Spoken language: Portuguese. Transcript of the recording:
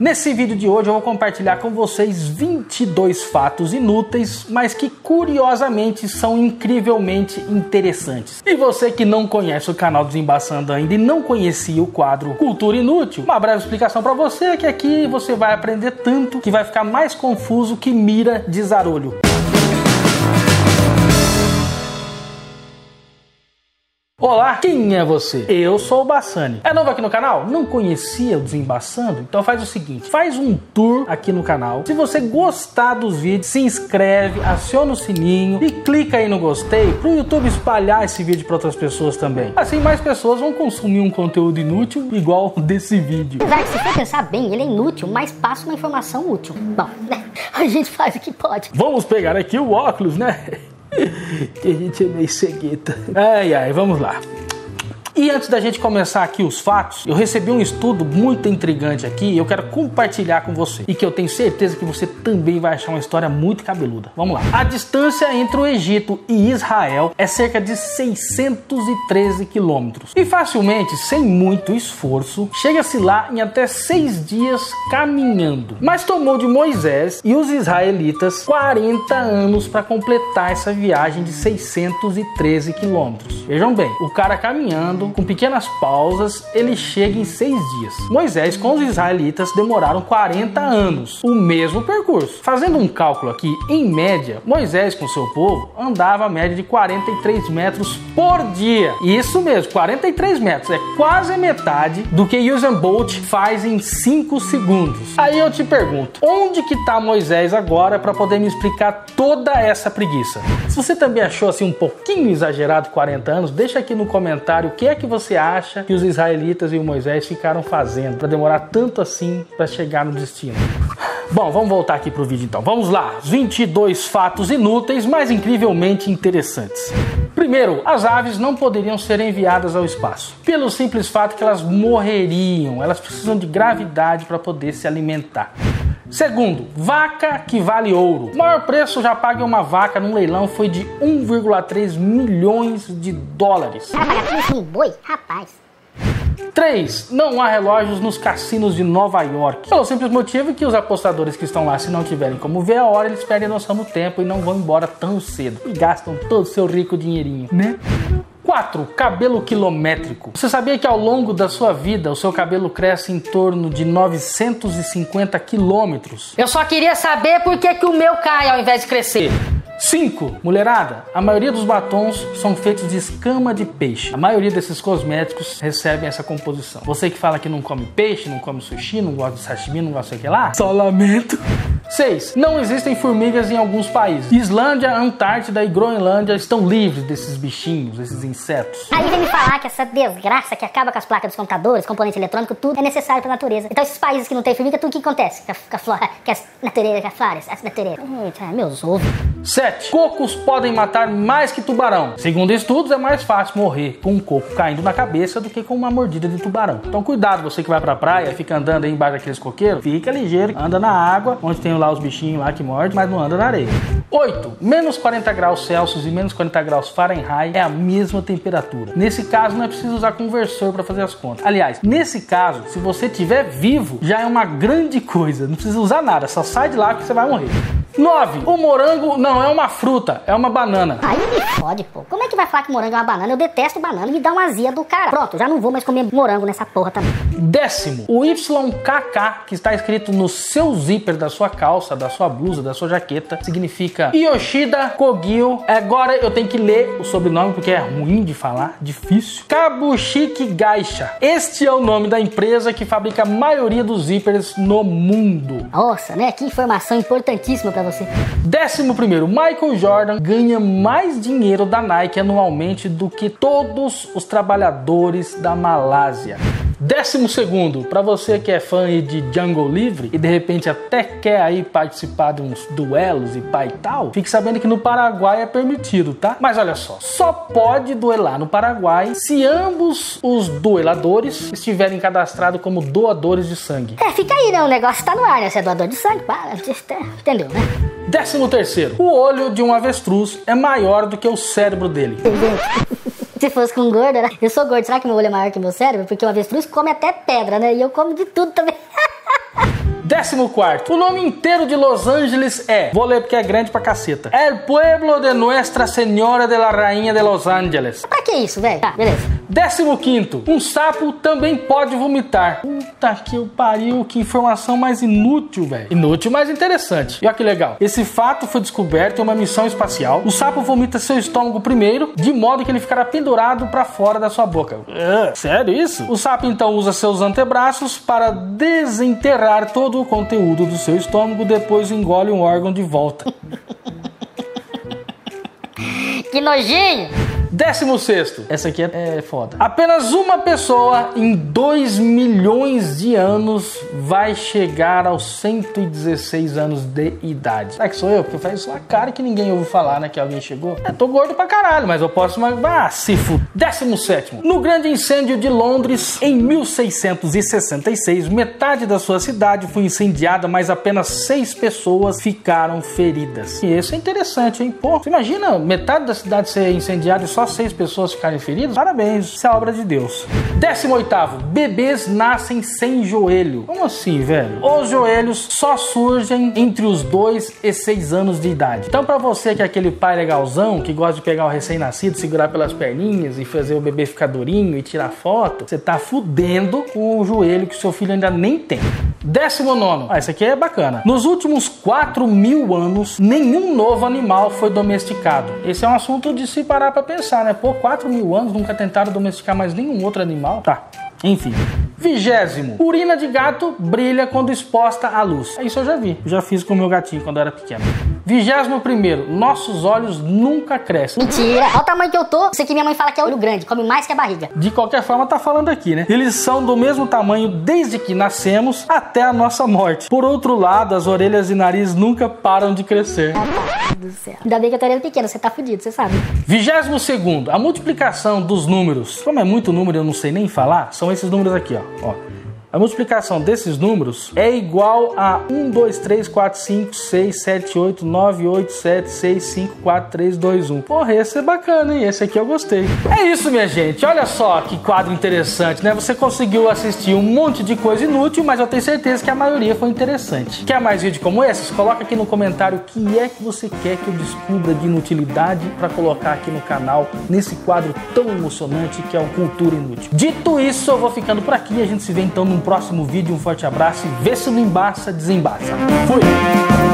Nesse vídeo de hoje eu vou compartilhar com vocês 22 fatos inúteis, mas que curiosamente são incrivelmente interessantes. E você que não conhece o canal Desembaçando ainda e não conhecia o quadro Cultura Inútil, uma breve explicação para você que aqui você vai aprender tanto que vai ficar mais confuso que mira de zarolho. Olá, quem é você? Eu sou o Bassani. É novo aqui no canal? Não conhecia o Desembaçando? Então faz o seguinte, faz um tour aqui no canal. Se você gostar dos vídeos, se inscreve, aciona o sininho e clica aí no gostei para o YouTube espalhar esse vídeo para outras pessoas também. Assim mais pessoas vão consumir um conteúdo inútil igual desse vídeo. Apesar que se for pensar bem, ele é inútil, mas passa uma informação útil. Bom, a gente faz o que pode. Vamos pegar aqui o óculos, né? que a gente é meio cegueta. Ai, ai, vamos lá. E antes da gente começar aqui os fatos, eu recebi um estudo muito intrigante aqui e eu quero compartilhar com você. E que eu tenho certeza que você também vai achar uma história muito cabeluda. Vamos lá. A distância entre o Egito e Israel é cerca de 613 quilômetros. E facilmente, sem muito esforço, chega-se lá em até seis dias caminhando. Mas tomou de Moisés e os israelitas 40 anos para completar essa viagem de 613 quilômetros. Vejam bem, o cara caminhando com pequenas pausas, ele chega em seis dias. Moisés com os israelitas demoraram 40 anos, o mesmo percurso. Fazendo um cálculo aqui, em média, Moisés com seu povo andava a média de 43 metros por dia. Isso mesmo, 43 metros, é quase metade do que Usain Bolt faz em 5 segundos. Aí eu te pergunto, onde que está Moisés agora para poder me explicar toda essa preguiça? Se você também achou assim um pouquinho exagerado 40 anos, deixa aqui no comentário o que é que você acha que os israelitas e o Moisés ficaram fazendo para demorar tanto assim para chegar no destino? Bom, vamos voltar aqui pro vídeo então. Vamos lá, 22 fatos inúteis, mas incrivelmente interessantes. Primeiro, as aves não poderiam ser enviadas ao espaço, pelo simples fato que elas morreriam. Elas precisam de gravidade para poder se alimentar. Segundo, vaca que vale ouro. O maior preço já pago em uma vaca num leilão foi de 1,3 milhões de dólares. Um boi? Rapaz. 3. Não há relógios nos cassinos de Nova York. Pelo simples motivo que os apostadores que estão lá, se não tiverem como ver a hora, eles perdem noção do tempo e não vão embora tão cedo. E gastam todo o seu rico dinheirinho, né? 4. Cabelo quilométrico. Você sabia que ao longo da sua vida o seu cabelo cresce em torno de 950 quilômetros? Eu só queria saber por que, que o meu cai ao invés de crescer. 5. Mulherada, a maioria dos batons são feitos de escama de peixe. A maioria desses cosméticos recebem essa composição. Você que fala que não come peixe, não come sushi, não gosta de sashimi, não gosta de que lá, só lamento. 6. Não existem formigas em alguns países. Islândia, Antártida e Groenlândia estão livres desses bichinhos, desses insetos. Aí vem me falar que essa desgraça que acaba com as placas dos computadores, componentes eletrônicos, tudo é necessário para a natureza. Então esses países que não tem formiga, tudo que acontece? Com a, flora, com a natureza, a flora, a natureza. Eita, meus ovos. 7. Cocos podem matar mais que tubarão. Segundo estudos, é mais fácil morrer com um coco caindo na cabeça do que com uma mordida de tubarão. Então cuidado, você que vai pra praia, fica andando aí embaixo daqueles coqueiros, fica ligeiro, anda na água, onde tem lá os bichinhos lá que mordem, mas não anda na areia. 8. Menos 40 graus Celsius e menos 40 graus Fahrenheit é a mesma temperatura. Nesse caso, não é preciso usar conversor para fazer as contas. Aliás, nesse caso, se você estiver vivo, já é uma grande coisa. Não precisa usar nada, só sai de lá que você vai morrer. 9. O morango não é uma fruta, é uma banana. Aí me fode, pô. Como é que vai falar que morango é uma banana? Eu detesto banana, me dá uma azia do cara. Pronto, já não vou mais comer morango nessa porra também. Décimo, o YKK que está escrito no seu zíper da sua calça, da sua blusa, da sua jaqueta, significa Yoshida Kogyo. Agora eu tenho que ler o sobrenome porque é ruim de falar, difícil. Kabushiki Gaisha. Este é o nome da empresa que fabrica a maioria dos zíperes no mundo. Nossa, né? Que informação importantíssima pra você. Décimo primeiro, Michael Jordan ganha mais dinheiro da Nike anualmente do que todos os trabalhadores da Malásia. Décimo segundo, para você que é fã de Django Livre e de repente até quer aí participar de uns duelos e pai e tal, fique sabendo que no Paraguai é permitido, tá? Mas olha só, só pode duelar no Paraguai se ambos os dueladores estiverem cadastrados como doadores de sangue. É, fica aí, né? O negócio tá no ar, né? Você é doador de sangue, para, entendeu, né? Décimo terceiro, o olho de um avestruz é maior do que o cérebro dele. Se fosse com gordo, né? Eu sou gordo, será que meu olho é maior que meu cérebro? Porque o avestruz come até pedra, né? E eu como de tudo também. Décimo quarto. O nome inteiro de Los Angeles é, vou ler porque é grande pra caceta. El Pueblo de Nuestra Senhora de la Rainha de Los Angeles. Pra que isso, velho? Tá, beleza. Décimo quinto. Um sapo também pode vomitar. Puta que o pariu, que informação mais inútil, velho. Inútil, mas interessante. E olha que legal. Esse fato foi descoberto em uma missão espacial. O sapo vomita seu estômago primeiro, de modo que ele ficará pendurado para fora da sua boca. É, sério isso? O sapo então usa seus antebraços para desenterrar todo o conteúdo do seu estômago, depois engole um órgão de volta. Que nojinho! Décimo sexto. Essa aqui é, é foda. Apenas uma pessoa em 2 milhões de anos vai chegar aos 116 anos de idade. Será que sou eu? Porque faz uma cara que ninguém ouve falar, né? Que alguém chegou. É, tô gordo pra caralho, mas eu posso... Mas, ah, se fuder. Décimo sétimo. No grande incêndio de Londres, em 1666, metade da sua cidade foi incendiada, mas apenas seis pessoas ficaram feridas. E isso é interessante, hein? Pô, você imagina metade da cidade ser incendiada e só seis pessoas ficarem feridas? Parabéns, isso é obra de Deus. 18 bebês nascem sem joelho. Como assim, velho? Os joelhos só surgem entre os 2 e 6 anos de idade. Então, para você que é aquele pai legalzão que gosta de pegar o recém-nascido, segurar pelas perninhas e fazer o bebê ficar durinho e tirar foto, você tá fudendo com o joelho que seu filho ainda nem tem. Décimo nono. Ah, esse aqui é bacana. Nos últimos 4 mil anos, nenhum novo animal foi domesticado. Esse é um assunto de se parar pra pensar, né? Pô, 4 mil anos nunca tentaram domesticar mais nenhum outro animal. Tá, enfim. Vigésimo. Urina de gato brilha quando exposta à luz. Isso eu já vi. já fiz com o meu gatinho quando eu era pequeno. Vigésimo primeiro. Nossos olhos nunca crescem. Mentira. Olha o tamanho que eu tô. Isso aqui minha mãe fala que é olho grande. Come mais que a barriga. De qualquer forma, tá falando aqui, né? Eles são do mesmo tamanho desde que nascemos até a nossa morte. Por outro lado, as orelhas e nariz nunca param de crescer. do céu. Ainda bem que tô orelha pequena. Você tá fudido, você sabe. Vigésimo segundo. A multiplicação dos números. Como é muito número, eu não sei nem falar. São esses números aqui, ó. ó. A multiplicação desses números é igual a 1, 2, 3, 4, 5, 6, 7, 8, 9, 8, 7, 6, 5, 4, 3, 2, 1. Porra, esse é bacana, hein? Esse aqui eu gostei. É isso, minha gente. Olha só que quadro interessante, né? Você conseguiu assistir um monte de coisa inútil, mas eu tenho certeza que a maioria foi interessante. Quer mais vídeo como esses? Coloca aqui no comentário o que é que você quer que eu descubra de inutilidade para colocar aqui no canal, nesse quadro tão emocionante que é o Cultura Inútil. Dito isso, eu vou ficando por aqui. A gente se vê então próximo vídeo. Um forte abraço e vê se não embaça, desembaça. Fui!